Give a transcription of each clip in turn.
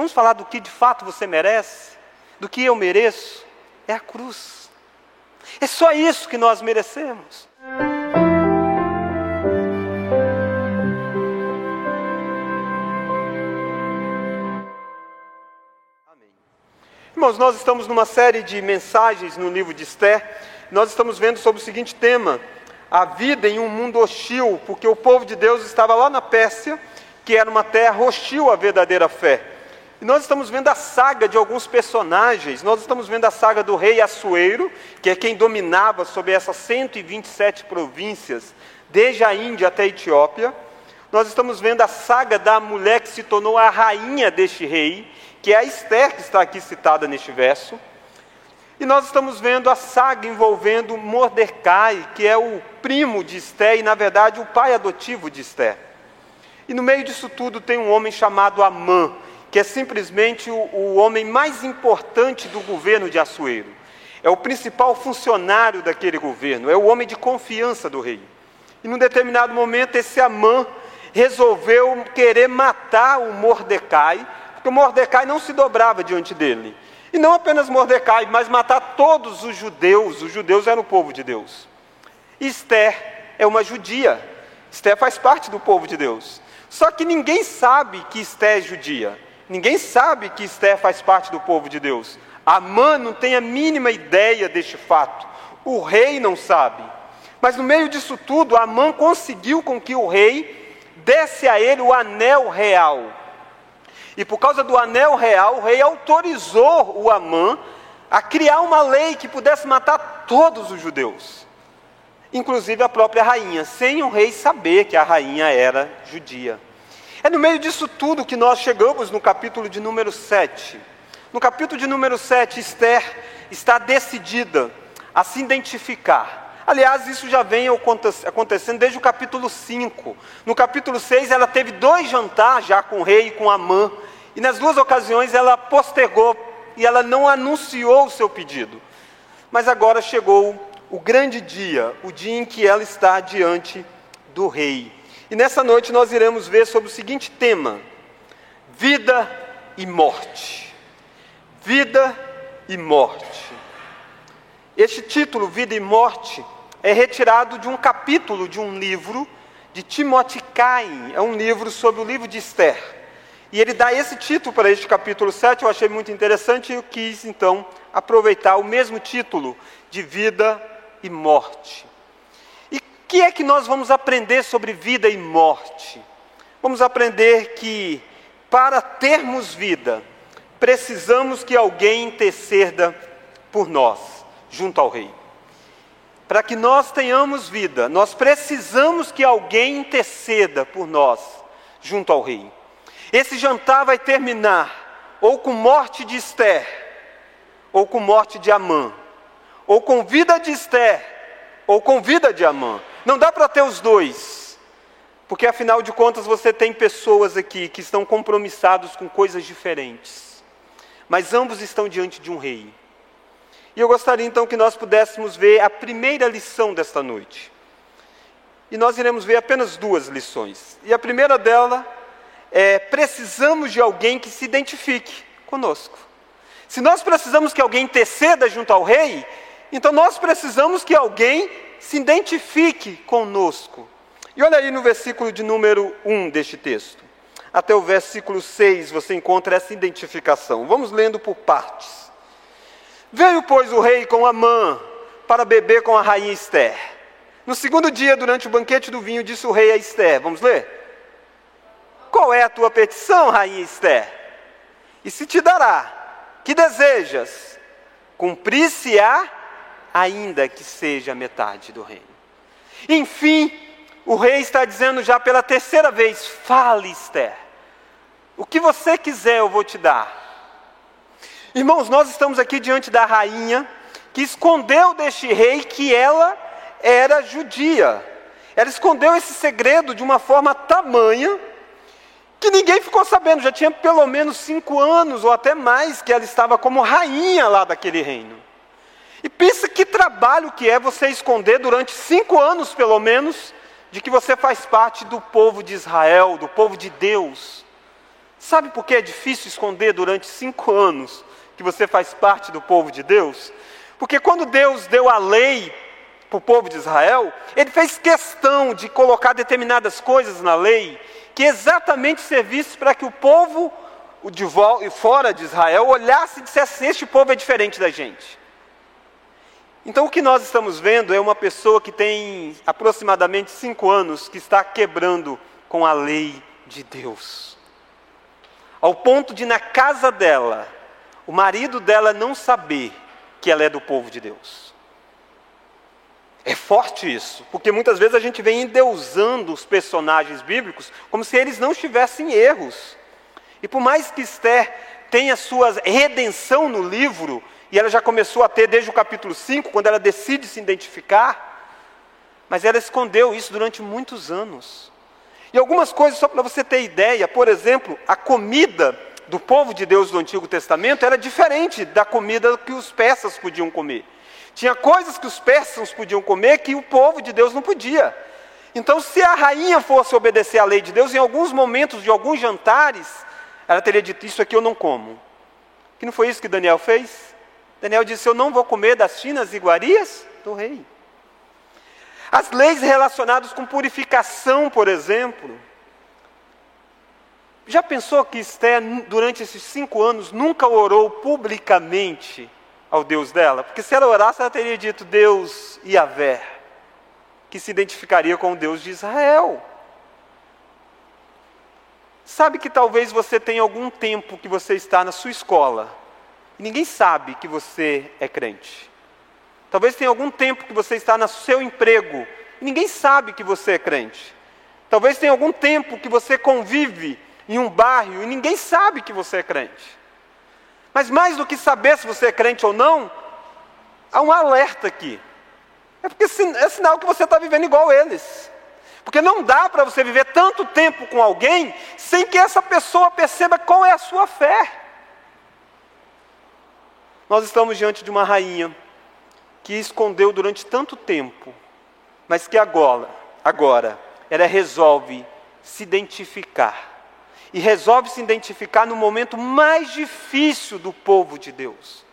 vamos falar do que de fato você merece, do que eu mereço, é a cruz. É só isso que nós merecemos. Irmãos, nós estamos numa série de mensagens no livro de Esther. Nós estamos vendo sobre o seguinte tema: a vida em um mundo hostil, porque o povo de Deus estava lá na Pérsia, que era uma terra hostil à verdadeira fé. E nós estamos vendo a saga de alguns personagens. Nós estamos vendo a saga do rei Assuero, que é quem dominava sobre essas 127 províncias, desde a Índia até a Etiópia. Nós estamos vendo a saga da mulher que se tornou a rainha deste rei, que é a Esther que está aqui citada neste verso. E nós estamos vendo a saga envolvendo Mordecai, que é o primo de Esther e, na verdade, o pai adotivo de Esther. E no meio disso tudo tem um homem chamado Amã, que é simplesmente o, o homem mais importante do governo de Assuero. É o principal funcionário daquele governo, é o homem de confiança do rei. E num determinado momento, esse Amã resolveu querer matar o Mordecai, porque o Mordecai não se dobrava diante dele. E não apenas Mordecai, mas matar todos os judeus. Os judeus eram o povo de Deus. Esther é uma judia. Esther faz parte do povo de Deus. Só que ninguém sabe que Esther é judia. Ninguém sabe que Esther faz parte do povo de Deus. Amã não tem a mínima ideia deste fato. O rei não sabe. Mas no meio disso tudo, Amã conseguiu com que o rei desse a ele o anel real. E por causa do anel real, o rei autorizou o Amã a criar uma lei que pudesse matar todos os judeus, inclusive a própria rainha, sem o rei saber que a rainha era judia. É no meio disso tudo que nós chegamos no capítulo de número 7. No capítulo de número 7, Esther está decidida a se identificar Aliás, isso já vem acontecendo desde o capítulo 5. No capítulo 6, ela teve dois jantares já com o rei e com Amã. E nas duas ocasiões ela postergou e ela não anunciou o seu pedido. Mas agora chegou o grande dia, o dia em que ela está diante do rei. E nessa noite nós iremos ver sobre o seguinte tema: vida e morte. Vida e morte. Este título, Vida e Morte, é retirado de um capítulo de um livro de Timothy Cain, é um livro sobre o livro de Esther. E ele dá esse título para este capítulo 7, eu achei muito interessante e eu quis então aproveitar o mesmo título de vida e morte. Que é que nós vamos aprender sobre vida e morte? Vamos aprender que para termos vida, precisamos que alguém interceda por nós, junto ao Rei para que nós tenhamos vida, nós precisamos que alguém interceda por nós junto ao rei. Esse jantar vai terminar ou com morte de Esther, ou com morte de Amã, ou com vida de Esther, ou com vida de Amã. Não dá para ter os dois, porque afinal de contas você tem pessoas aqui que estão compromissados com coisas diferentes, mas ambos estão diante de um rei. E eu gostaria então que nós pudéssemos ver a primeira lição desta noite. E nós iremos ver apenas duas lições. E a primeira dela é: precisamos de alguém que se identifique conosco. Se nós precisamos que alguém interceda junto ao rei, então nós precisamos que alguém se identifique conosco. E olha aí no versículo de número 1 deste texto. Até o versículo 6 você encontra essa identificação. Vamos lendo por partes. Veio, pois, o rei com Amã para beber com a rainha Esther. No segundo dia, durante o banquete do vinho, disse o rei a Esther: Vamos ler? Qual é a tua petição, rainha Esther? E se te dará, que desejas? Cumprir-se-á, ainda que seja metade do reino. Enfim, o rei está dizendo já pela terceira vez: Fale, Esther. O que você quiser eu vou te dar. Irmãos, nós estamos aqui diante da rainha que escondeu deste rei que ela era judia. Ela escondeu esse segredo de uma forma tamanha que ninguém ficou sabendo. Já tinha pelo menos cinco anos ou até mais que ela estava como rainha lá daquele reino. E pensa que trabalho que é você esconder durante cinco anos, pelo menos, de que você faz parte do povo de Israel, do povo de Deus. Sabe por que é difícil esconder durante cinco anos que você faz parte do povo de Deus? Porque quando Deus deu a lei para o povo de Israel, ele fez questão de colocar determinadas coisas na lei que exatamente servisse para que o povo de fora de Israel olhasse e dissesse este povo é diferente da gente. Então o que nós estamos vendo é uma pessoa que tem aproximadamente cinco anos que está quebrando com a lei de Deus. Ao ponto de na casa dela, o marido dela não saber que ela é do povo de Deus. É forte isso, porque muitas vezes a gente vem endeusando os personagens bíblicos como se eles não tivessem erros. E por mais que Esther tenha sua redenção no livro, e ela já começou a ter desde o capítulo 5, quando ela decide se identificar, mas ela escondeu isso durante muitos anos. E algumas coisas, só para você ter ideia, por exemplo, a comida do povo de Deus do Antigo Testamento era diferente da comida que os persas podiam comer. Tinha coisas que os persas podiam comer que o povo de Deus não podia. Então, se a rainha fosse obedecer à lei de Deus, em alguns momentos de alguns jantares, ela teria dito: Isso aqui eu não como. Que não foi isso que Daniel fez? Daniel disse: Eu não vou comer das finas iguarias do rei. As leis relacionadas com purificação, por exemplo. Já pensou que Esther, durante esses cinco anos, nunca orou publicamente ao Deus dela? Porque se ela orasse, ela teria dito Deus Yahvé, que se identificaria com o Deus de Israel. Sabe que talvez você tenha algum tempo que você está na sua escola e ninguém sabe que você é crente. Talvez tenha algum tempo que você está no seu emprego e ninguém sabe que você é crente. Talvez tenha algum tempo que você convive em um bairro e ninguém sabe que você é crente. Mas mais do que saber se você é crente ou não, há um alerta aqui. É porque é sinal que você está vivendo igual eles. Porque não dá para você viver tanto tempo com alguém sem que essa pessoa perceba qual é a sua fé. Nós estamos diante de uma rainha que escondeu durante tanto tempo, mas que agora, agora, ela resolve se identificar. E resolve se identificar no momento mais difícil do povo de Deus.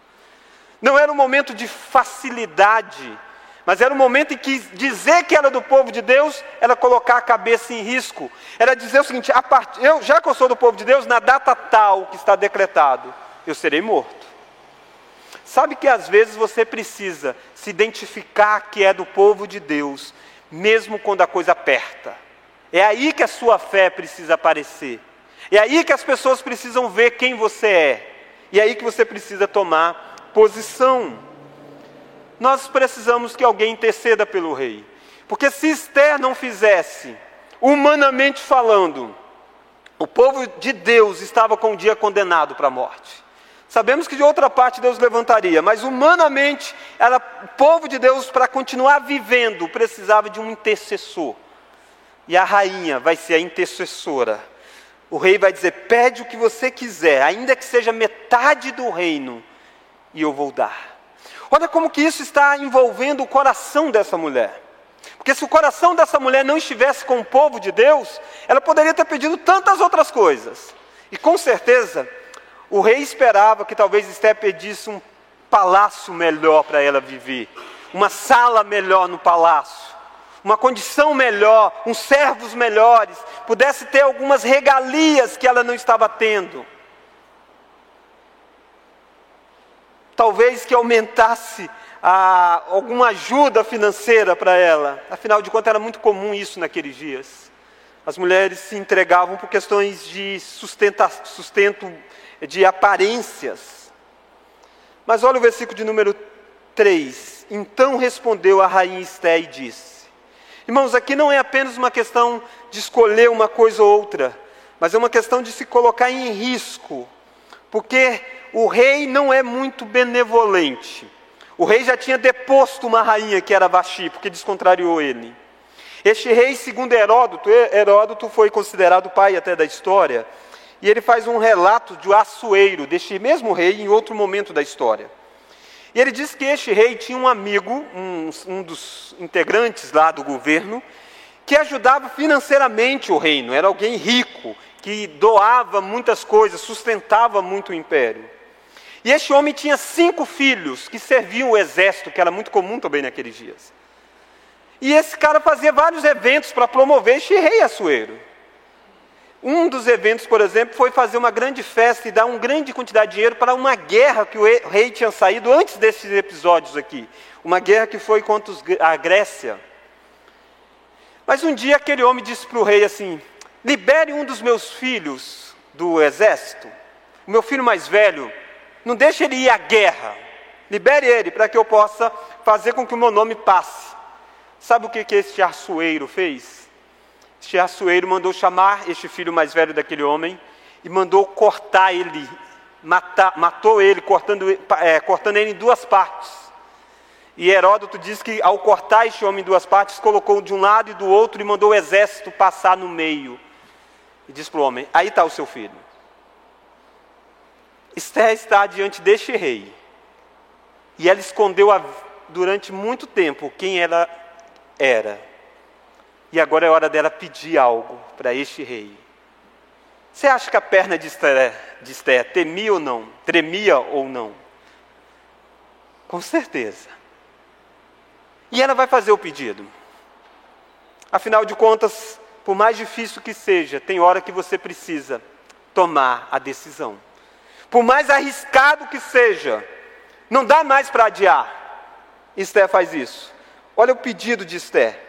Não era um momento de facilidade, mas era um momento em que dizer que era do povo de Deus era colocar a cabeça em risco. Era dizer o seguinte: part... eu, já que eu sou do povo de Deus, na data tal que está decretado, eu serei morto. Sabe que às vezes você precisa se identificar que é do povo de Deus, mesmo quando a coisa aperta. É aí que a sua fé precisa aparecer. É aí que as pessoas precisam ver quem você é. E é aí que você precisa tomar posição nós precisamos que alguém interceda pelo rei. Porque se Esther não fizesse, humanamente falando, o povo de Deus estava com o dia condenado para a morte. Sabemos que de outra parte Deus levantaria, mas humanamente, era, o povo de Deus, para continuar vivendo, precisava de um intercessor. E a rainha vai ser a intercessora. O rei vai dizer: pede o que você quiser, ainda que seja metade do reino, e eu vou dar. Olha como que isso está envolvendo o coração dessa mulher. Porque se o coração dessa mulher não estivesse com o povo de Deus, ela poderia ter pedido tantas outras coisas. E com certeza, o rei esperava que talvez Esté pedisse um palácio melhor para ela viver, uma sala melhor no palácio, uma condição melhor, uns servos melhores, pudesse ter algumas regalias que ela não estava tendo. talvez que aumentasse a, alguma ajuda financeira para ela. Afinal de contas, era muito comum isso naqueles dias. As mulheres se entregavam por questões de sustenta, sustento, de aparências. Mas olha o versículo de número 3. Então respondeu a rainha Esté e disse: Irmãos, aqui não é apenas uma questão de escolher uma coisa ou outra, mas é uma questão de se colocar em risco, porque o rei não é muito benevolente. O rei já tinha deposto uma rainha que era Vaxi, porque descontrariou ele. Este rei, segundo Heródoto, Heródoto foi considerado pai até da história, e ele faz um relato de Assueiro, deste mesmo rei, em outro momento da história. E ele diz que este rei tinha um amigo, um, um dos integrantes lá do governo, que ajudava financeiramente o reino, era alguém rico, que doava muitas coisas, sustentava muito o império. E este homem tinha cinco filhos que serviam o exército, que era muito comum também naqueles dias. E esse cara fazia vários eventos para promover este rei Assuero. Um dos eventos, por exemplo, foi fazer uma grande festa e dar uma grande quantidade de dinheiro para uma guerra que o rei tinha saído antes desses episódios aqui. Uma guerra que foi contra a Grécia. Mas um dia aquele homem disse para o rei assim: libere um dos meus filhos do exército, o meu filho mais velho, não deixe ele ir à guerra, libere ele para que eu possa fazer com que o meu nome passe. Sabe o que, que este arçoeiro fez? Este arçoeiro mandou chamar este filho mais velho daquele homem e mandou cortar ele, matar, matou ele, cortando, é, cortando ele em duas partes. E Heródoto diz que ao cortar este homem em duas partes, colocou de um lado e do outro e mandou o exército passar no meio. E disse para o homem: Aí está o seu filho. Esther está diante deste rei. E ela escondeu a, durante muito tempo quem ela era. E agora é hora dela pedir algo para este rei. Você acha que a perna de Esther, de temia ou não? Tremia ou não? Com certeza. E ela vai fazer o pedido. Afinal de contas, por mais difícil que seja, tem hora que você precisa tomar a decisão. Por mais arriscado que seja, não dá mais para adiar. Esther faz isso. Olha o pedido de Esther.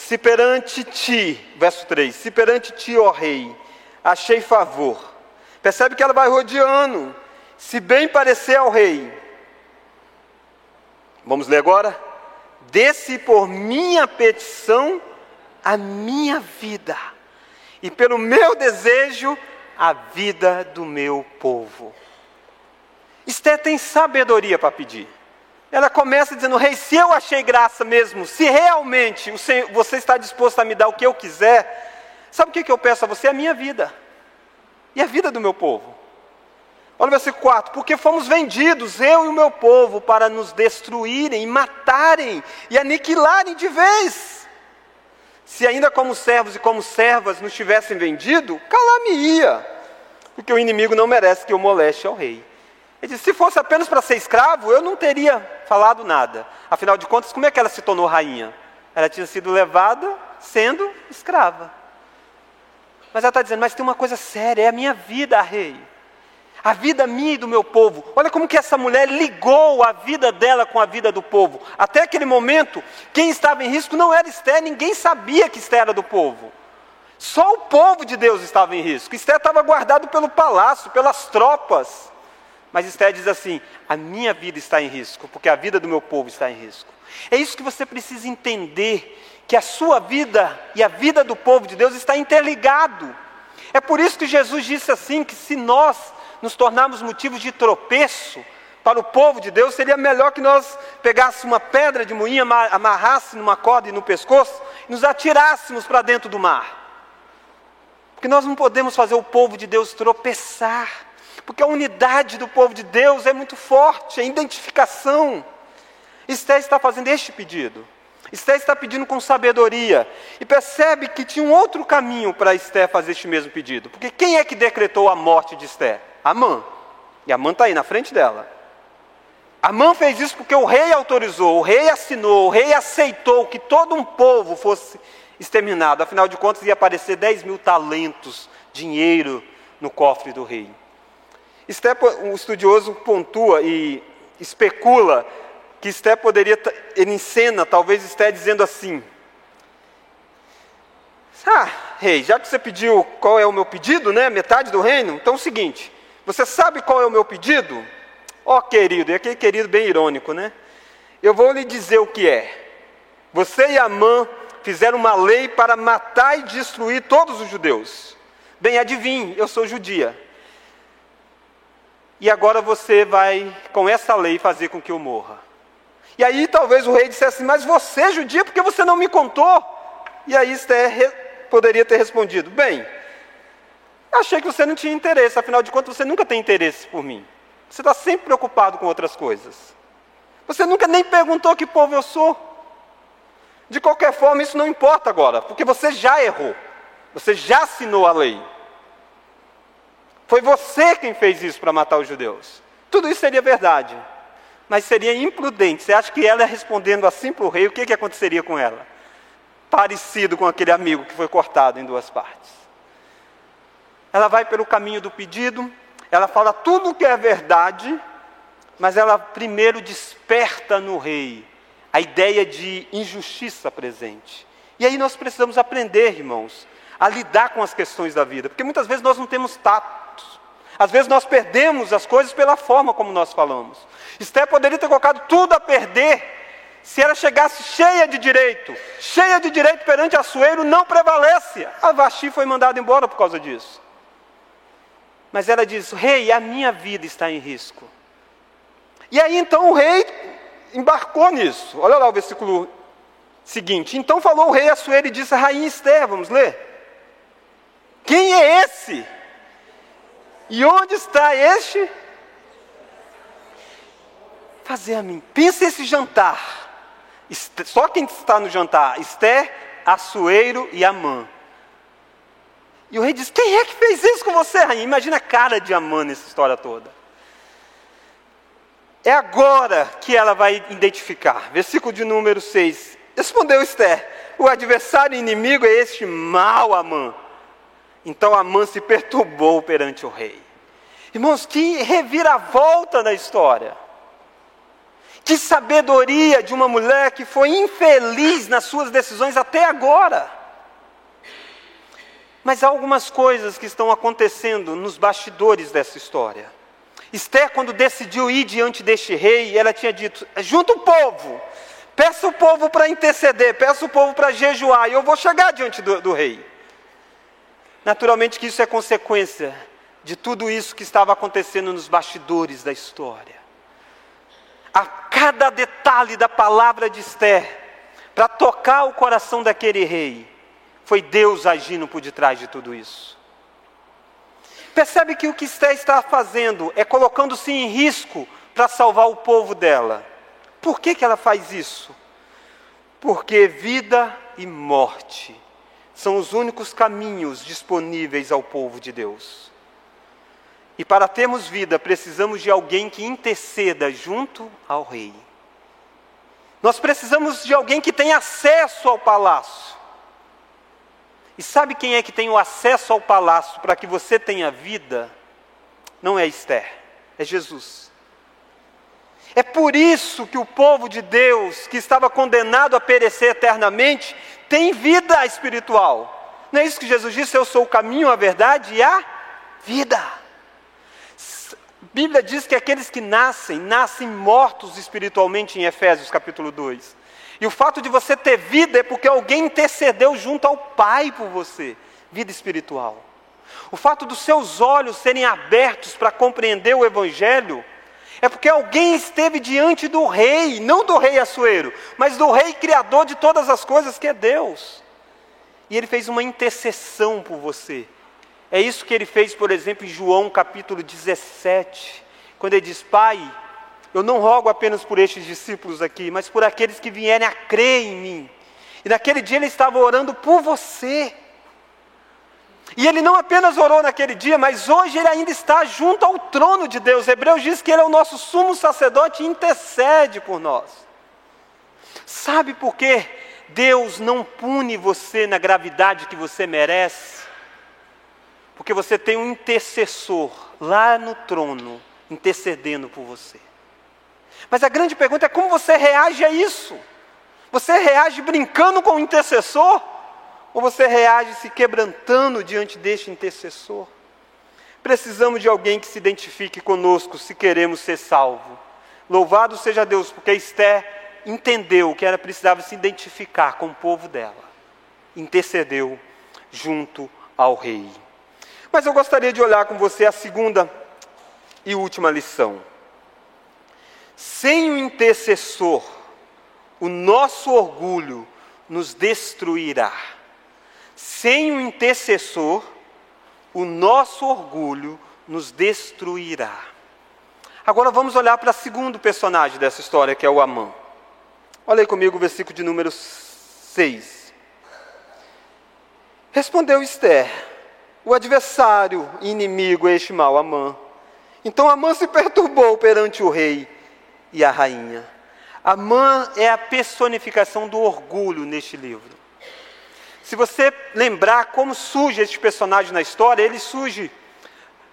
Se perante ti, verso 3, se perante ti, ó rei, achei favor. Percebe que ela vai rodeando. Se bem parecer ao rei. Vamos ler agora? Desce por minha petição a minha vida, e pelo meu desejo, a vida do meu povo. Esther tem sabedoria para pedir. Ela começa dizendo: Rei, se eu achei graça mesmo, se realmente Senhor, você está disposto a me dar o que eu quiser, sabe o que, que eu peço a você? A minha vida e a vida do meu povo. Olha o versículo 4: Porque fomos vendidos, eu e o meu povo, para nos destruírem, matarem e aniquilarem de vez. Se ainda como servos e como servas nos tivessem vendido, calar-me-ia, porque o inimigo não merece que eu moleste ao rei. Ele disse: se fosse apenas para ser escravo, eu não teria falado nada. Afinal de contas, como é que ela se tornou rainha? Ela tinha sido levada sendo escrava. Mas ela está dizendo: mas tem uma coisa séria, é a minha vida, rei. A vida minha e do meu povo. Olha como que essa mulher ligou a vida dela com a vida do povo. Até aquele momento, quem estava em risco não era Esther, ninguém sabia que Esther era do povo. Só o povo de Deus estava em risco. Esther estava guardado pelo palácio, pelas tropas. Mas Esther diz assim: a minha vida está em risco, porque a vida do meu povo está em risco. É isso que você precisa entender, que a sua vida e a vida do povo de Deus está interligado. É por isso que Jesus disse assim: que se nós nos tornarmos motivos de tropeço para o povo de Deus, seria melhor que nós pegássemos uma pedra de moinha, amarrássemos numa corda e no pescoço e nos atirássemos para dentro do mar. Porque nós não podemos fazer o povo de Deus tropeçar. Porque a unidade do povo de Deus é muito forte, a identificação. Esté está fazendo este pedido. Esté está pedindo com sabedoria. E percebe que tinha um outro caminho para Esté fazer este mesmo pedido. Porque quem é que decretou a morte de Esté? Amã. E Amã está aí na frente dela. Amã fez isso porque o rei autorizou, o rei assinou, o rei aceitou que todo um povo fosse exterminado. Afinal de contas, ia aparecer 10 mil talentos, dinheiro, no cofre do rei. Esté, um estudioso pontua e especula que Esté poderia, ele encena, talvez Esté dizendo assim: Ah, rei, já que você pediu qual é o meu pedido, né? Metade do reino, então é o seguinte: você sabe qual é o meu pedido? Ó oh, querido, e aquele querido bem irônico, né? Eu vou lhe dizer o que é. Você e Amã fizeram uma lei para matar e destruir todos os judeus. Bem, adivinhe, eu sou judia e agora você vai, com essa lei, fazer com que eu morra. E aí talvez o rei dissesse mas você judia, porque você não me contou? E aí Esther poderia ter respondido, bem, achei que você não tinha interesse, afinal de contas você nunca tem interesse por mim. Você está sempre preocupado com outras coisas. Você nunca nem perguntou que povo eu sou. De qualquer forma, isso não importa agora, porque você já errou. Você já assinou a lei. Foi você quem fez isso para matar os judeus. Tudo isso seria verdade, mas seria imprudente. Você acha que ela respondendo assim para o rei, o que, que aconteceria com ela? Parecido com aquele amigo que foi cortado em duas partes. Ela vai pelo caminho do pedido, ela fala tudo o que é verdade, mas ela primeiro desperta no rei a ideia de injustiça presente. E aí nós precisamos aprender, irmãos, a lidar com as questões da vida, porque muitas vezes nós não temos tato às vezes nós perdemos as coisas pela forma como nós falamos. Esther poderia ter colocado tudo a perder se ela chegasse cheia de direito. Cheia de direito perante Assuero não prevalece. A Vaxi foi mandada embora por causa disso. Mas ela diz: Rei, a minha vida está em risco. E aí então o rei embarcou nisso. Olha lá o versículo seguinte. Então falou o rei Assuero e disse a rainha Esther, vamos ler. Quem é esse? E onde está este? Fazer a mim. Pensa esse jantar. Só quem está no jantar: Esther, Assueiro e Amã. E o rei diz: Quem é que fez isso com você, rainha? Imagina a cara de Amã nessa história toda. É agora que ela vai identificar. Versículo de número 6. Respondeu Esther: O adversário inimigo é este mau Amã então Amã se perturbou perante o rei. Irmãos, que reviravolta na história. Que sabedoria de uma mulher que foi infeliz nas suas decisões até agora. Mas há algumas coisas que estão acontecendo nos bastidores dessa história. Esther, quando decidiu ir diante deste rei, ela tinha dito: junta o povo, peça o povo para interceder, peça o povo para jejuar, e eu vou chegar diante do, do rei. Naturalmente que isso é consequência de tudo isso que estava acontecendo nos bastidores da história. A cada detalhe da palavra de Esther, para tocar o coração daquele rei, foi Deus agindo por detrás de tudo isso. Percebe que o que Esther está fazendo é colocando-se em risco para salvar o povo dela. Por que, que ela faz isso? Porque vida e morte são os únicos caminhos disponíveis ao povo de Deus. E para termos vida, precisamos de alguém que interceda junto ao rei. Nós precisamos de alguém que tenha acesso ao palácio. E sabe quem é que tem o acesso ao palácio para que você tenha vida? Não é Esther, é Jesus. É por isso que o povo de Deus, que estava condenado a perecer eternamente, tem vida espiritual. Não é isso que Jesus disse? Eu sou o caminho, a verdade e a vida. Bíblia diz que aqueles que nascem, nascem mortos espiritualmente em Efésios capítulo 2. E o fato de você ter vida é porque alguém intercedeu junto ao Pai por você. Vida espiritual. O fato dos seus olhos serem abertos para compreender o Evangelho é porque alguém esteve diante do rei, não do rei Assuero, mas do rei criador de todas as coisas, que é Deus. E ele fez uma intercessão por você. É isso que ele fez, por exemplo, em João capítulo 17, quando ele diz: Pai, eu não rogo apenas por estes discípulos aqui, mas por aqueles que vierem a crer em mim. E naquele dia ele estava orando por você. E ele não apenas orou naquele dia, mas hoje ele ainda está junto ao trono de Deus. Hebreus diz que ele é o nosso sumo sacerdote e intercede por nós. Sabe por que Deus não pune você na gravidade que você merece? Porque você tem um intercessor lá no trono intercedendo por você. Mas a grande pergunta é como você reage a isso? Você reage brincando com o intercessor? Ou você reage se quebrantando diante deste intercessor? Precisamos de alguém que se identifique conosco se queremos ser salvos. Louvado seja Deus, porque Esther entendeu que ela precisava se identificar com o povo dela. Intercedeu junto ao rei. Mas eu gostaria de olhar com você a segunda e última lição. Sem o intercessor, o nosso orgulho nos destruirá. Sem o intercessor, o nosso orgulho nos destruirá. Agora vamos olhar para o segundo personagem dessa história, que é o Amã. Olha aí comigo o versículo de número 6. Respondeu Esther: O adversário e inimigo é este mal, Amã. Então Amã se perturbou perante o rei e a rainha. Amã é a personificação do orgulho neste livro. Se você lembrar como surge este personagem na história, ele surge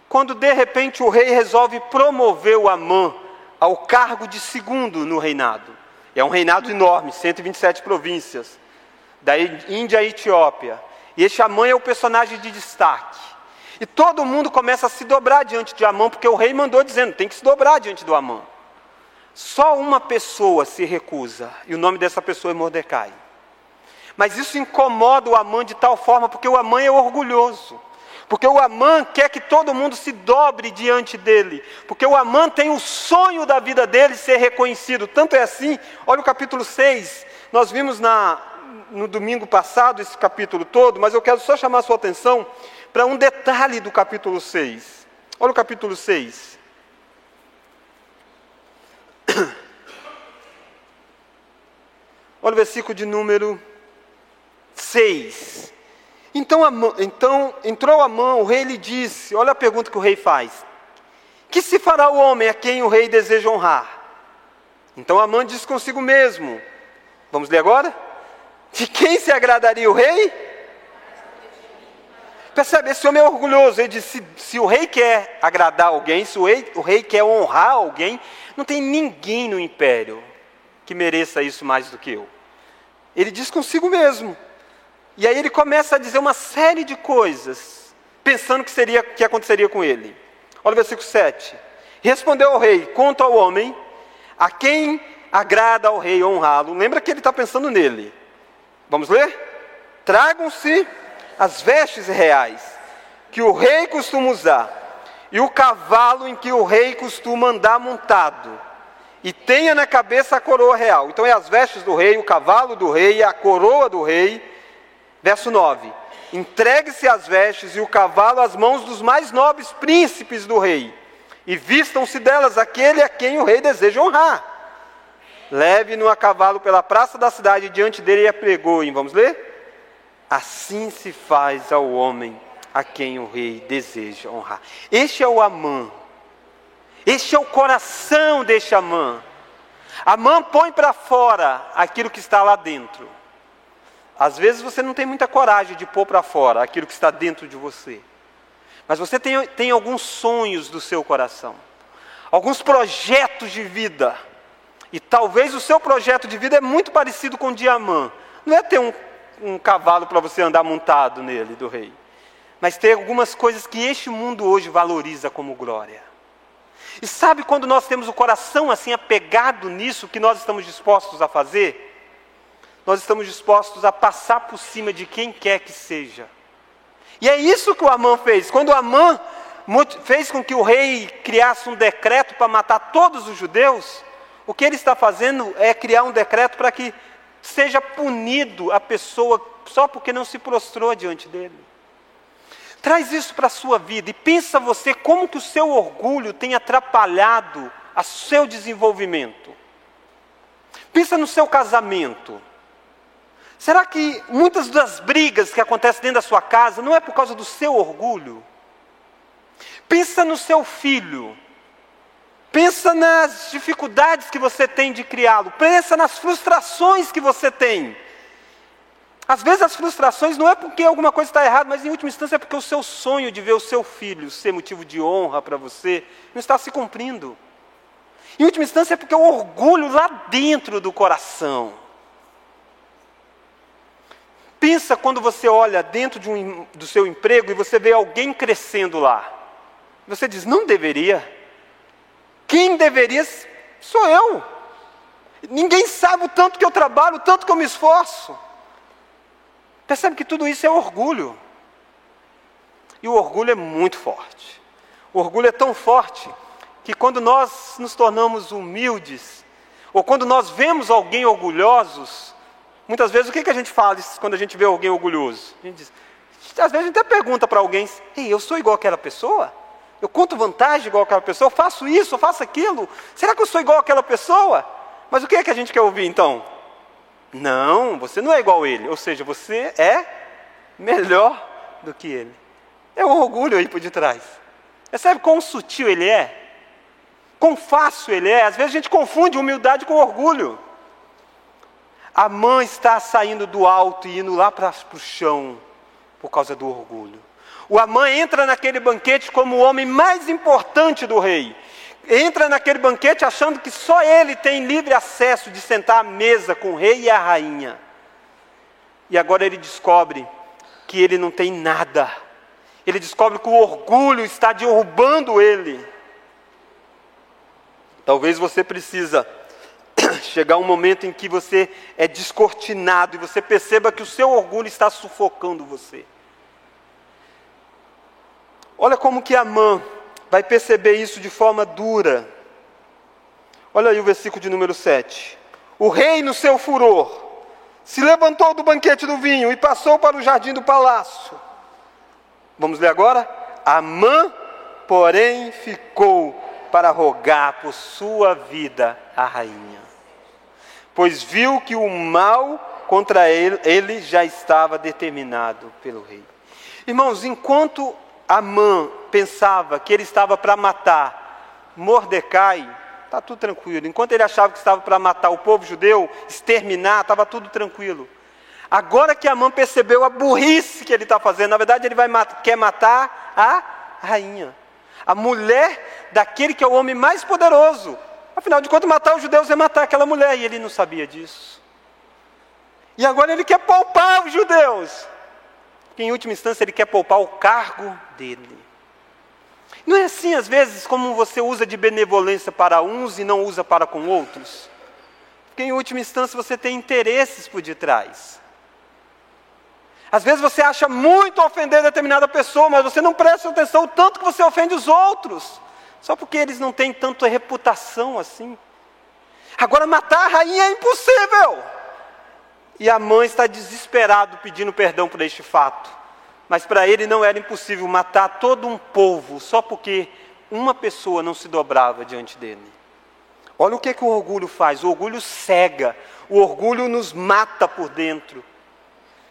quando de repente o rei resolve promover o Amã ao cargo de segundo no reinado. É um reinado enorme, 127 províncias, da Índia à Etiópia. E este Amã é o personagem de destaque. E todo mundo começa a se dobrar diante de Amã, porque o rei mandou dizendo: tem que se dobrar diante do Amã. Só uma pessoa se recusa, e o nome dessa pessoa é Mordecai. Mas isso incomoda o Amã de tal forma, porque o Amã é orgulhoso. Porque o Amã quer que todo mundo se dobre diante dele. Porque o Amã tem o sonho da vida dele ser reconhecido. Tanto é assim, olha o capítulo 6. Nós vimos na, no domingo passado esse capítulo todo, mas eu quero só chamar a sua atenção para um detalhe do capítulo 6. Olha o capítulo 6. Olha o versículo de número 6. Então, então entrou a mão, o rei lhe disse: Olha a pergunta que o rei faz: Que se fará o homem a quem o rei deseja honrar? Então Amã diz consigo mesmo: Vamos ler agora? De quem se agradaria o rei? Percebe, esse homem é orgulhoso. Ele diz: se, se o rei quer agradar alguém, se o rei, o rei quer honrar alguém, não tem ninguém no império que mereça isso mais do que eu. Ele diz consigo mesmo. E aí ele começa a dizer uma série de coisas, pensando que seria que aconteceria com ele. Olha o versículo 7. Respondeu ao rei: Conta ao homem a quem agrada ao rei honrá-lo. Lembra que ele está pensando nele. Vamos ler? Tragam-se as vestes reais que o rei costuma usar e o cavalo em que o rei costuma andar montado, e tenha na cabeça a coroa real. Então é as vestes do rei, o cavalo do rei, a coroa do rei. Verso 9: Entregue-se as vestes e o cavalo às mãos dos mais nobres príncipes do rei, e vistam-se delas aquele a quem o rei deseja honrar. Leve-no a cavalo pela praça da cidade diante dele e apregoe. Vamos ler? Assim se faz ao homem a quem o rei deseja honrar. Este é o Amã. Este é o coração deste Amã. Amã põe para fora aquilo que está lá dentro. Às vezes você não tem muita coragem de pôr para fora aquilo que está dentro de você. Mas você tem, tem alguns sonhos do seu coração, alguns projetos de vida. E talvez o seu projeto de vida é muito parecido com o Amã. Não é ter um, um cavalo para você andar montado nele, do rei mas tem algumas coisas que este mundo hoje valoriza como glória. E sabe quando nós temos o coração assim apegado nisso, que nós estamos dispostos a fazer? Nós estamos dispostos a passar por cima de quem quer que seja. E é isso que o Amã fez. Quando o Amã fez com que o rei criasse um decreto para matar todos os judeus, o que ele está fazendo é criar um decreto para que seja punido a pessoa só porque não se prostrou diante dele. Traz isso para a sua vida e pensa você como que o seu orgulho tem atrapalhado o seu desenvolvimento. Pensa no seu casamento. Será que muitas das brigas que acontecem dentro da sua casa não é por causa do seu orgulho? Pensa no seu filho. Pensa nas dificuldades que você tem de criá-lo. Pensa nas frustrações que você tem. Às vezes as frustrações não é porque alguma coisa está errada, mas em última instância é porque o seu sonho de ver o seu filho ser motivo de honra para você não está se cumprindo. Em última instância é porque o orgulho lá dentro do coração. Pensa quando você olha dentro de um, do seu emprego e você vê alguém crescendo lá. Você diz, não deveria. Quem deveria sou eu. Ninguém sabe o tanto que eu trabalho, o tanto que eu me esforço. Percebe que tudo isso é orgulho. E o orgulho é muito forte. O orgulho é tão forte que quando nós nos tornamos humildes, ou quando nós vemos alguém orgulhosos, muitas vezes o que, que a gente fala quando a gente vê alguém orgulhoso? A gente diz, às vezes a gente até pergunta para alguém, Ei, eu sou igual àquela pessoa? Eu conto vantagem igual àquela pessoa? Eu faço isso, eu faço aquilo? Será que eu sou igual àquela pessoa? Mas o que é que a gente quer ouvir então? Não, você não é igual a ele. Ou seja, você é melhor do que ele. É o orgulho aí por detrás. Percebe quão sutil ele é? Quão fácil ele é? Às vezes a gente confunde humildade com orgulho. A mãe está saindo do alto e indo lá para o chão por causa do orgulho. O Amã entra naquele banquete como o homem mais importante do rei. Entra naquele banquete achando que só ele tem livre acesso de sentar à mesa com o rei e a rainha. E agora ele descobre que ele não tem nada. Ele descobre que o orgulho está derrubando ele. Talvez você precisa chegar um momento em que você é descortinado e você perceba que o seu orgulho está sufocando você. Olha como que Amã vai perceber isso de forma dura. Olha aí o versículo de número 7. O rei, no seu furor, se levantou do banquete do vinho e passou para o jardim do palácio. Vamos ler agora? Amã, porém, ficou para rogar por sua vida à rainha, pois viu que o mal contra ele, ele já estava determinado pelo rei. Irmãos, enquanto Amã pensava que ele estava para matar Mordecai, está tudo tranquilo. Enquanto ele achava que estava para matar o povo judeu, exterminar, estava tudo tranquilo. Agora que Amã percebeu a burrice que ele está fazendo, na verdade ele vai quer matar a rainha, a mulher daquele que é o homem mais poderoso. Afinal de contas, matar os judeus é matar aquela mulher, e ele não sabia disso. E agora ele quer poupar os judeus que em última instância ele quer poupar o cargo dele. Não é assim, às vezes, como você usa de benevolência para uns e não usa para com outros? Porque em última instância você tem interesses por detrás. Às vezes você acha muito ofender determinada pessoa, mas você não presta atenção o tanto que você ofende os outros, só porque eles não têm tanta reputação assim. Agora, matar a rainha é impossível. E a mãe está desesperado pedindo perdão por este fato. Mas para ele não era impossível matar todo um povo só porque uma pessoa não se dobrava diante dele. Olha o que, que o orgulho faz: o orgulho cega, o orgulho nos mata por dentro.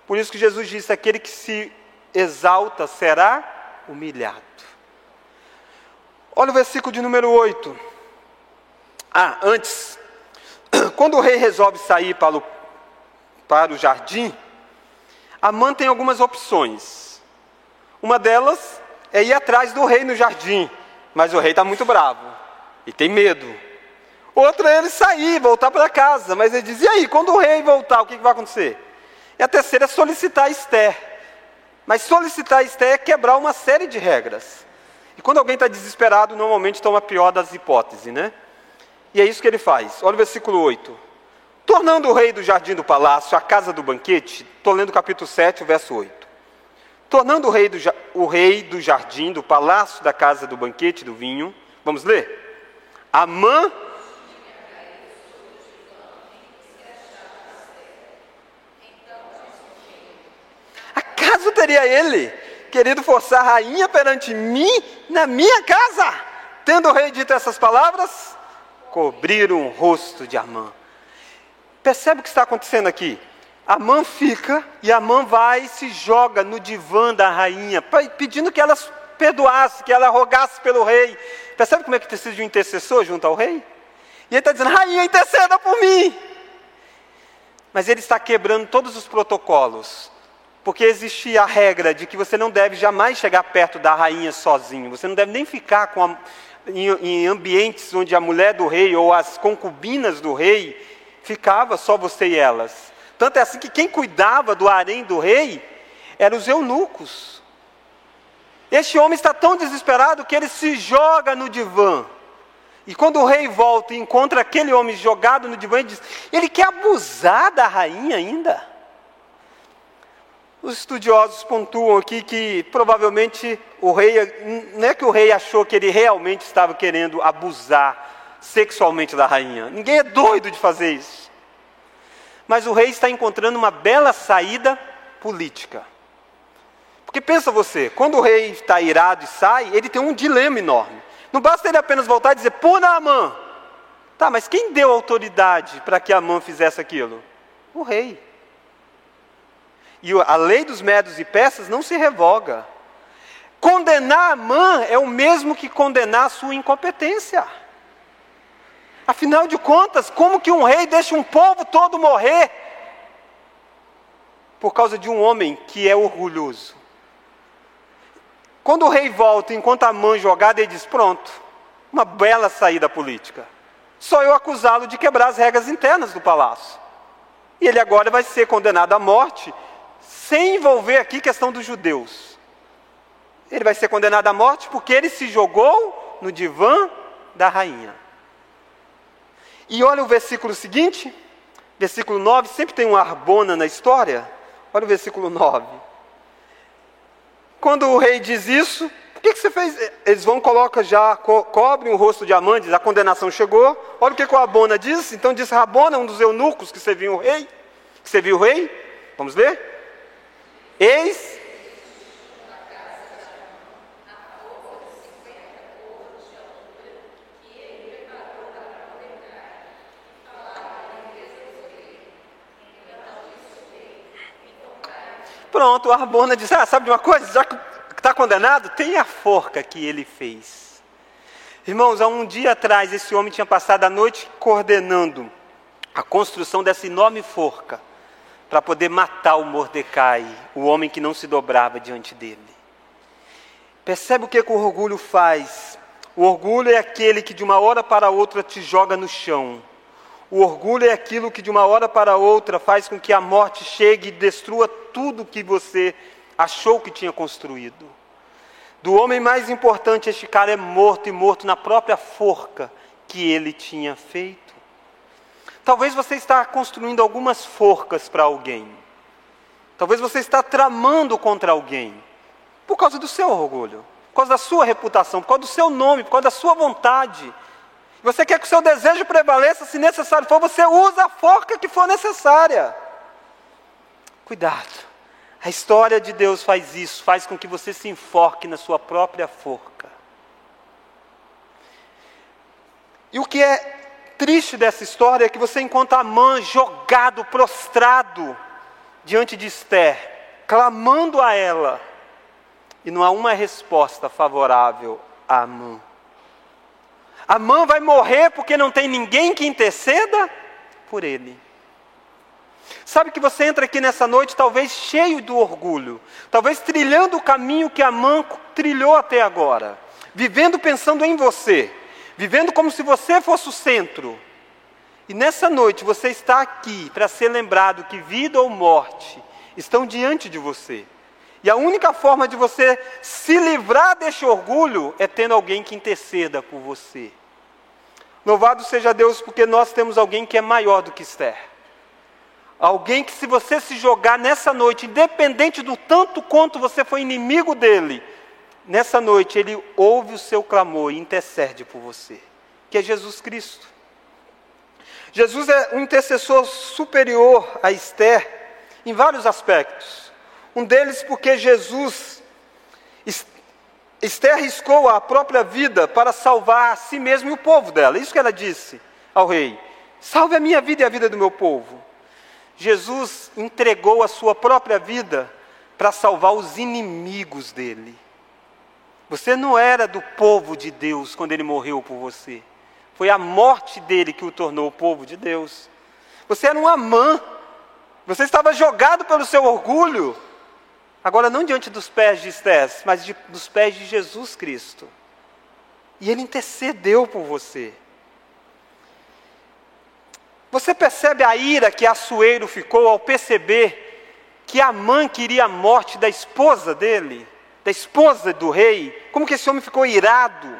Por isso que Jesus disse: aquele que se exalta será humilhado. Olha o versículo de número 8. Ah, antes, quando o rei resolve sair para o para o jardim, Amã tem algumas opções. Uma delas é ir atrás do rei no jardim, mas o rei está muito bravo e tem medo. Outra é ele sair, voltar para casa, mas ele diz: e aí, quando o rei voltar, o que, que vai acontecer? E a terceira é solicitar Esther. Mas solicitar Esther é quebrar uma série de regras. E quando alguém está desesperado, normalmente toma a pior das hipóteses, né? E é isso que ele faz. Olha o versículo 8. Tornando o rei do jardim do palácio a casa do banquete, estou lendo o capítulo 7, verso 8. Tornando o rei, do, o rei do jardim do palácio da casa do banquete do vinho, vamos ler? Amã Acaso teria ele querido forçar a rainha perante mim na minha casa? Tendo o rei dito essas palavras, cobriram o rosto de Amã. Percebe o que está acontecendo aqui? A mãe fica e a mãe vai e se joga no divã da rainha, pedindo que ela perdoasse, que ela rogasse pelo rei. Percebe como é que precisa de um intercessor junto ao rei? E ele está dizendo: Rainha, interceda por mim. Mas ele está quebrando todos os protocolos, porque existia a regra de que você não deve jamais chegar perto da rainha sozinho, você não deve nem ficar a, em, em ambientes onde a mulher do rei ou as concubinas do rei ficava só você e elas. Tanto é assim que quem cuidava do harém do rei eram os eunucos. Este homem está tão desesperado que ele se joga no divã. E quando o rei volta e encontra aquele homem jogado no divã, ele diz: ele quer abusar da rainha ainda. Os estudiosos pontuam aqui que provavelmente o rei, não é que o rei achou que ele realmente estava querendo abusar sexualmente da rainha. Ninguém é doido de fazer isso. Mas o rei está encontrando uma bela saída política. Porque pensa você, quando o rei está irado e sai, ele tem um dilema enorme. Não basta ele apenas voltar e dizer, puna Amã. Tá, mas quem deu autoridade para que Amã fizesse aquilo? O rei. E a lei dos medos e peças não se revoga. Condenar Amã é o mesmo que condenar a sua incompetência. Afinal de contas, como que um rei deixa um povo todo morrer por causa de um homem que é orgulhoso? Quando o rei volta, enquanto a mãe jogada, ele diz: Pronto, uma bela saída política. Só eu acusá-lo de quebrar as regras internas do palácio. E ele agora vai ser condenado à morte, sem envolver aqui questão dos judeus. Ele vai ser condenado à morte porque ele se jogou no divã da rainha. E olha o versículo seguinte, versículo 9, sempre tem um arbona na história. Olha o versículo 9. Quando o rei diz isso, o que, que você fez? Eles vão, coloca já, co cobrem o rosto de Amandes, a condenação chegou. Olha o que, que o Abona diz. Então diz Rabona, um dos eunucos que serviu o rei. Que serviu o rei. Vamos ler? Eis Pronto, o Arbona diz: Ah, sabe de uma coisa? Já que está condenado, tem a forca que ele fez. Irmãos, há um dia atrás, esse homem tinha passado a noite coordenando a construção dessa enorme forca para poder matar o Mordecai, o homem que não se dobrava diante dele. Percebe o que, que o orgulho faz? O orgulho é aquele que de uma hora para outra te joga no chão o orgulho é aquilo que de uma hora para outra faz com que a morte chegue e destrua tudo que você achou que tinha construído. Do homem mais importante, este cara é morto e morto na própria forca que ele tinha feito. Talvez você está construindo algumas forcas para alguém. Talvez você está tramando contra alguém por causa do seu orgulho, por causa da sua reputação, por causa do seu nome, por causa da sua vontade. Você quer que o seu desejo prevaleça, se necessário for, você usa a forca que for necessária. Cuidado. A história de Deus faz isso, faz com que você se enforque na sua própria forca. E o que é triste dessa história é que você encontra Amã jogado, prostrado diante de Esther, clamando a ela, e não há uma resposta favorável a Amã. A mãe vai morrer porque não tem ninguém que interceda por ele. Sabe que você entra aqui nessa noite talvez cheio do orgulho, talvez trilhando o caminho que a mãe trilhou até agora, vivendo pensando em você, vivendo como se você fosse o centro. E nessa noite você está aqui para ser lembrado que vida ou morte estão diante de você. E a única forma de você se livrar deste orgulho é tendo alguém que interceda por você. Louvado seja Deus, porque nós temos alguém que é maior do que Esther. Alguém que, se você se jogar nessa noite, independente do tanto quanto você foi inimigo dele, nessa noite ele ouve o seu clamor e intercede por você, que é Jesus Cristo. Jesus é um intercessor superior a Esther em vários aspectos. Um deles porque Jesus, Esther arriscou a própria vida para salvar a si mesma e o povo dela. Isso que ela disse ao rei: Salve a minha vida e a vida do meu povo. Jesus entregou a sua própria vida para salvar os inimigos dele. Você não era do povo de Deus quando ele morreu por você. Foi a morte dele que o tornou o povo de Deus. Você era um amã. Você estava jogado pelo seu orgulho. Agora, não diante dos pés de Estés, mas de, dos pés de Jesus Cristo. E ele intercedeu por você. Você percebe a ira que Assuero ficou ao perceber que a mãe queria a morte da esposa dele, da esposa do rei? Como que esse homem ficou irado?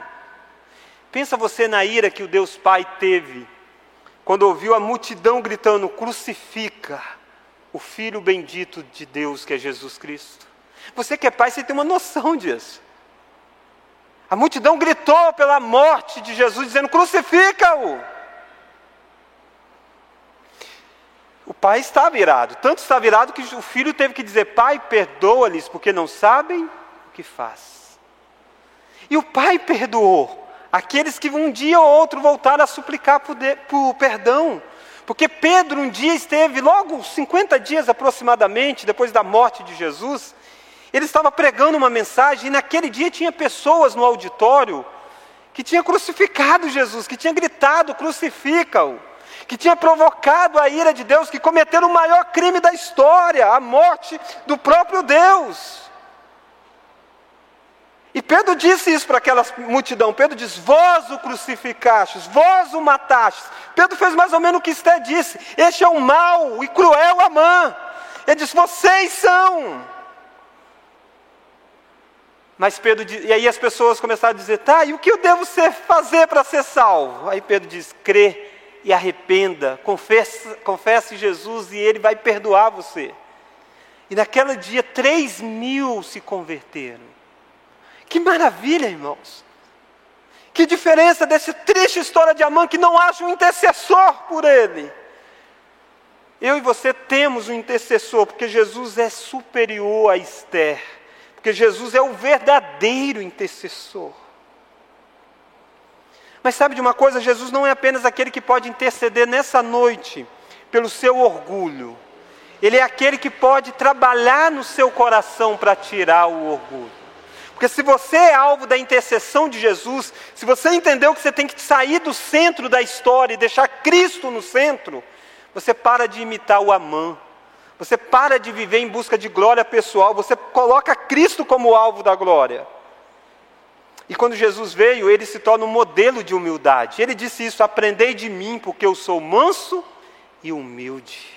Pensa você na ira que o Deus Pai teve quando ouviu a multidão gritando: crucifica o Filho bendito de Deus que é Jesus Cristo. Você que é pai, você tem uma noção disso. A multidão gritou pela morte de Jesus, dizendo: crucifica-o. O pai estava irado, tanto estava irado que o filho teve que dizer: Pai, perdoa-lhes, porque não sabem que faz. E o pai perdoou aqueles que um dia ou outro voltaram a suplicar por, de, por perdão, Porque Pedro um dia esteve, logo 50 dias aproximadamente, depois da morte de Jesus, ele estava pregando uma mensagem e naquele dia tinha pessoas no auditório que tinham crucificado Jesus, que tinham gritado: crucifica-o, que tinha provocado a ira de Deus, que cometeram o maior crime da história, a morte do próprio Deus. E Pedro disse isso para aquela multidão. Pedro diz: Vós o crucificastes, vós o matastes. Pedro fez mais ou menos o que Esté disse: Este é o mau e cruel Amã. Ele diz: Vocês são. Mas Pedro diz, e aí as pessoas começaram a dizer: Tá, e o que eu devo ser, fazer para ser salvo? Aí Pedro diz: Crê e arrependa, confesse, confesse Jesus e Ele vai perdoar você. E naquele dia, três mil se converteram. Que maravilha, irmãos. Que diferença dessa triste história de Amã que não acha um intercessor por ele. Eu e você temos um intercessor, porque Jesus é superior a Esther, porque Jesus é o verdadeiro intercessor. Mas sabe de uma coisa? Jesus não é apenas aquele que pode interceder nessa noite pelo seu orgulho, ele é aquele que pode trabalhar no seu coração para tirar o orgulho. Porque se você é alvo da intercessão de Jesus, se você entendeu que você tem que sair do centro da história e deixar Cristo no centro, você para de imitar o Amã. Você para de viver em busca de glória pessoal, você coloca Cristo como alvo da glória. E quando Jesus veio, ele se torna um modelo de humildade. Ele disse isso: Aprendei de mim, porque eu sou manso e humilde.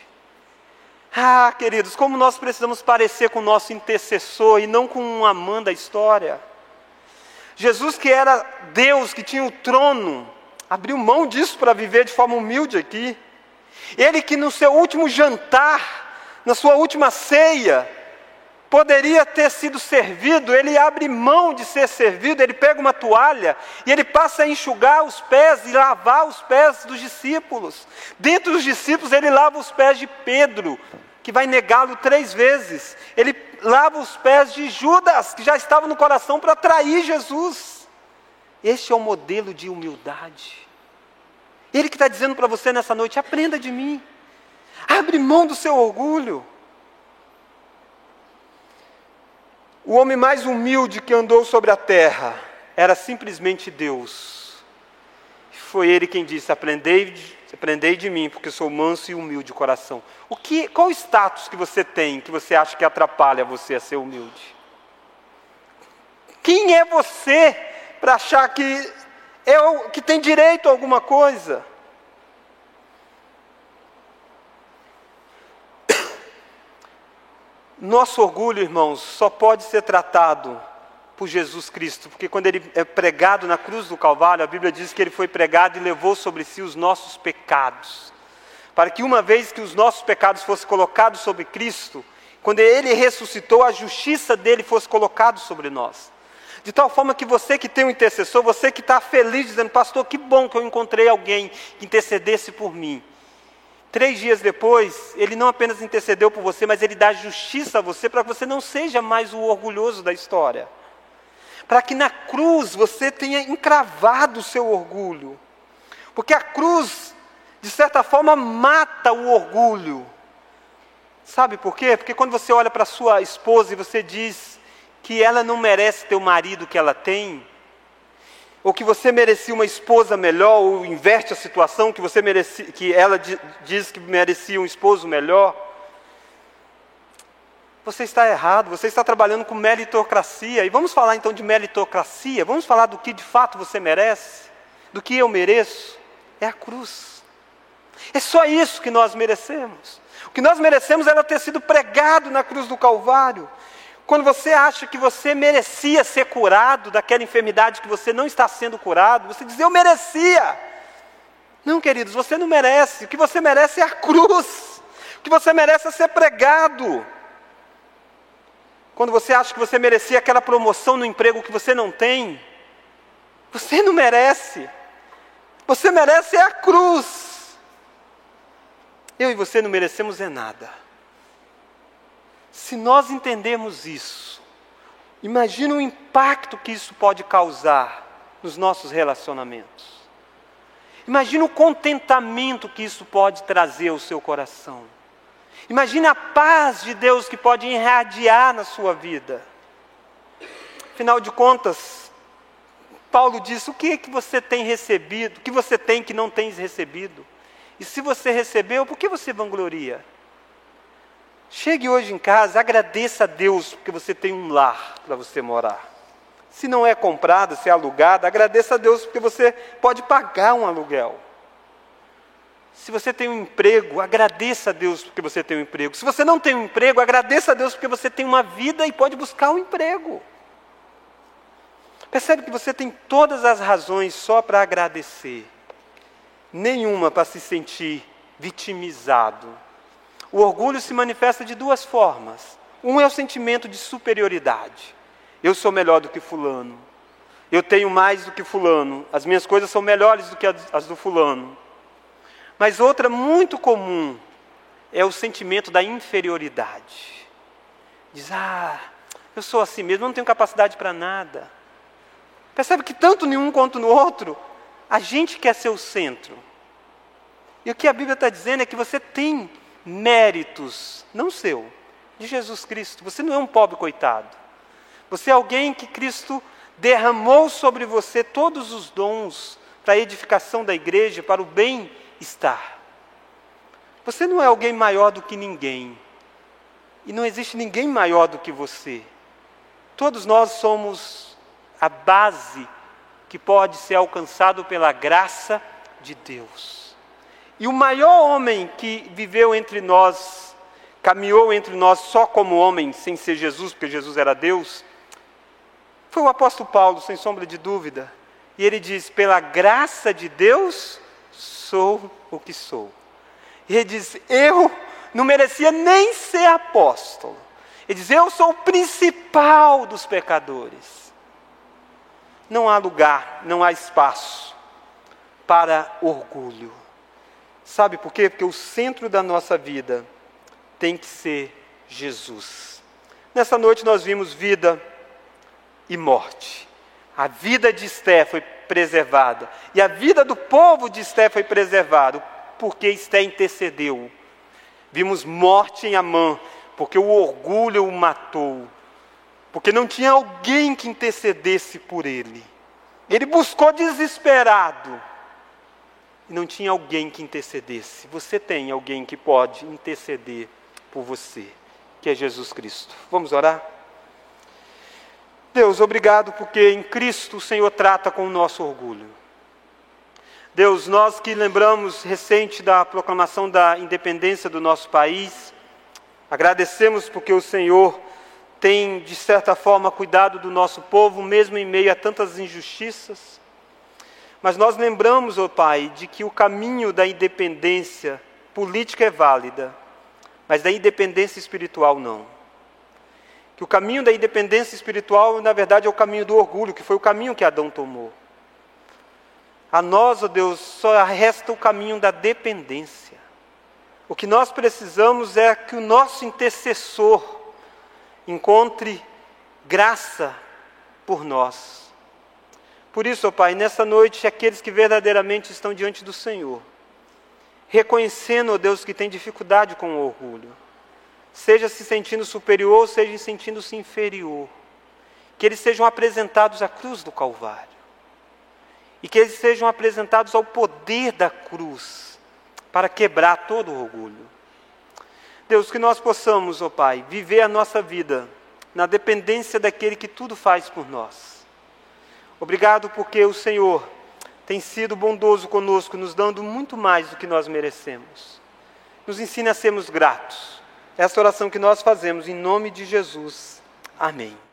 Ah, queridos, como nós precisamos parecer com o nosso intercessor e não com um amã da história. Jesus, que era Deus, que tinha o trono, abriu mão disso para viver de forma humilde aqui. Ele que no seu último jantar, na sua última ceia, poderia ter sido servido, ele abre mão de ser servido, ele pega uma toalha e ele passa a enxugar os pés e lavar os pés dos discípulos. Dentre os discípulos, ele lava os pés de Pedro, que vai negá-lo três vezes. Ele lava os pés de Judas, que já estava no coração para trair Jesus. Este é o modelo de humildade. Ele que está dizendo para você nessa noite: aprenda de mim, abre mão do seu orgulho. O homem mais humilde que andou sobre a terra era simplesmente Deus. Foi ele quem disse: Aprendei, aprendei de mim, porque sou manso e humilde de coração. O que, qual o status que você tem que você acha que atrapalha você a ser humilde? Quem é você para achar que é que tem direito a alguma coisa? Nosso orgulho, irmãos, só pode ser tratado por Jesus Cristo, porque quando ele é pregado na cruz do Calvário, a Bíblia diz que ele foi pregado e levou sobre si os nossos pecados, para que uma vez que os nossos pecados fossem colocados sobre Cristo, quando ele ressuscitou, a justiça dele fosse colocada sobre nós. De tal forma que você que tem um intercessor, você que está feliz dizendo, pastor, que bom que eu encontrei alguém que intercedesse por mim. Três dias depois, ele não apenas intercedeu por você, mas ele dá justiça a você para que você não seja mais o orgulhoso da história. Para que na cruz você tenha encravado o seu orgulho. Porque a cruz, de certa forma, mata o orgulho. Sabe por quê? Porque quando você olha para sua esposa e você diz que ela não merece ter o marido que ela tem, ou que você merecia uma esposa melhor, ou inverte a situação que você merecia, que ela diz que merecia um esposo melhor. Você está errado, você está trabalhando com meritocracia. E vamos falar então de meritocracia, vamos falar do que de fato você merece, do que eu mereço. É a cruz. É só isso que nós merecemos. O que nós merecemos era ter sido pregado na cruz do Calvário. Quando você acha que você merecia ser curado daquela enfermidade que você não está sendo curado, você diz, eu merecia. Não, queridos, você não merece. O que você merece é a cruz. O que você merece é ser pregado. Quando você acha que você merecia aquela promoção no emprego que você não tem, você não merece. Você merece é a cruz. Eu e você não merecemos é nada. Se nós entendermos isso, imagina o impacto que isso pode causar nos nossos relacionamentos. Imagina o contentamento que isso pode trazer ao seu coração. Imagina a paz de Deus que pode irradiar na sua vida. Afinal de contas, Paulo diz: o que é que você tem recebido? O que você tem que não tens recebido? E se você recebeu, por que você vangloria? Chegue hoje em casa, agradeça a Deus porque você tem um lar para você morar. Se não é comprado, se é alugado, agradeça a Deus porque você pode pagar um aluguel. Se você tem um emprego, agradeça a Deus porque você tem um emprego. Se você não tem um emprego, agradeça a Deus porque você tem uma vida e pode buscar um emprego. Percebe que você tem todas as razões só para agradecer, nenhuma para se sentir vitimizado. O orgulho se manifesta de duas formas. Um é o sentimento de superioridade. Eu sou melhor do que Fulano. Eu tenho mais do que Fulano. As minhas coisas são melhores do que as do Fulano. Mas outra muito comum é o sentimento da inferioridade. Diz, ah, eu sou assim mesmo, eu não tenho capacidade para nada. Percebe que tanto nenhum quanto no outro, a gente quer ser o centro. E o que a Bíblia está dizendo é que você tem méritos, não seu, de Jesus Cristo. Você não é um pobre coitado. Você é alguém que Cristo derramou sobre você todos os dons para a edificação da igreja, para o bem-estar. Você não é alguém maior do que ninguém. E não existe ninguém maior do que você. Todos nós somos a base que pode ser alcançado pela graça de Deus. E o maior homem que viveu entre nós, caminhou entre nós só como homem, sem ser Jesus, porque Jesus era Deus, foi o apóstolo Paulo, sem sombra de dúvida. E ele diz: pela graça de Deus, sou o que sou. E ele diz: eu não merecia nem ser apóstolo. Ele diz: eu sou o principal dos pecadores não há lugar, não há espaço para orgulho. Sabe por quê? Porque o centro da nossa vida tem que ser Jesus. Nessa noite nós vimos vida e morte. A vida de Esté foi preservada. E a vida do povo de Esté foi preservada, porque Esté intercedeu. Vimos morte em Amã, porque o orgulho o matou porque não tinha alguém que intercedesse por ele. Ele buscou desesperado e não tinha alguém que intercedesse. Você tem alguém que pode interceder por você, que é Jesus Cristo. Vamos orar? Deus, obrigado porque em Cristo o Senhor trata com o nosso orgulho. Deus, nós que lembramos recente da proclamação da independência do nosso país, agradecemos porque o Senhor tem, de certa forma, cuidado do nosso povo, mesmo em meio a tantas injustiças. Mas nós lembramos, ó oh Pai, de que o caminho da independência política é válida, mas da independência espiritual não. Que o caminho da independência espiritual, na verdade, é o caminho do orgulho, que foi o caminho que Adão tomou. A nós, ó oh Deus, só resta o caminho da dependência. O que nós precisamos é que o nosso intercessor, encontre graça por nós. Por isso, ó Pai, nessa noite, aqueles que verdadeiramente estão diante do Senhor, reconhecendo, ó Deus, que tem dificuldade com o orgulho, seja se sentindo superior, seja sentindo-se inferior, que eles sejam apresentados à cruz do Calvário, e que eles sejam apresentados ao poder da cruz, para quebrar todo o orgulho. Deus, que nós possamos, ó Pai, viver a nossa vida na dependência daquele que tudo faz por nós. Obrigado porque o Senhor tem sido bondoso conosco, nos dando muito mais do que nós merecemos. Nos ensine a sermos gratos. Essa oração que nós fazemos em nome de Jesus. Amém.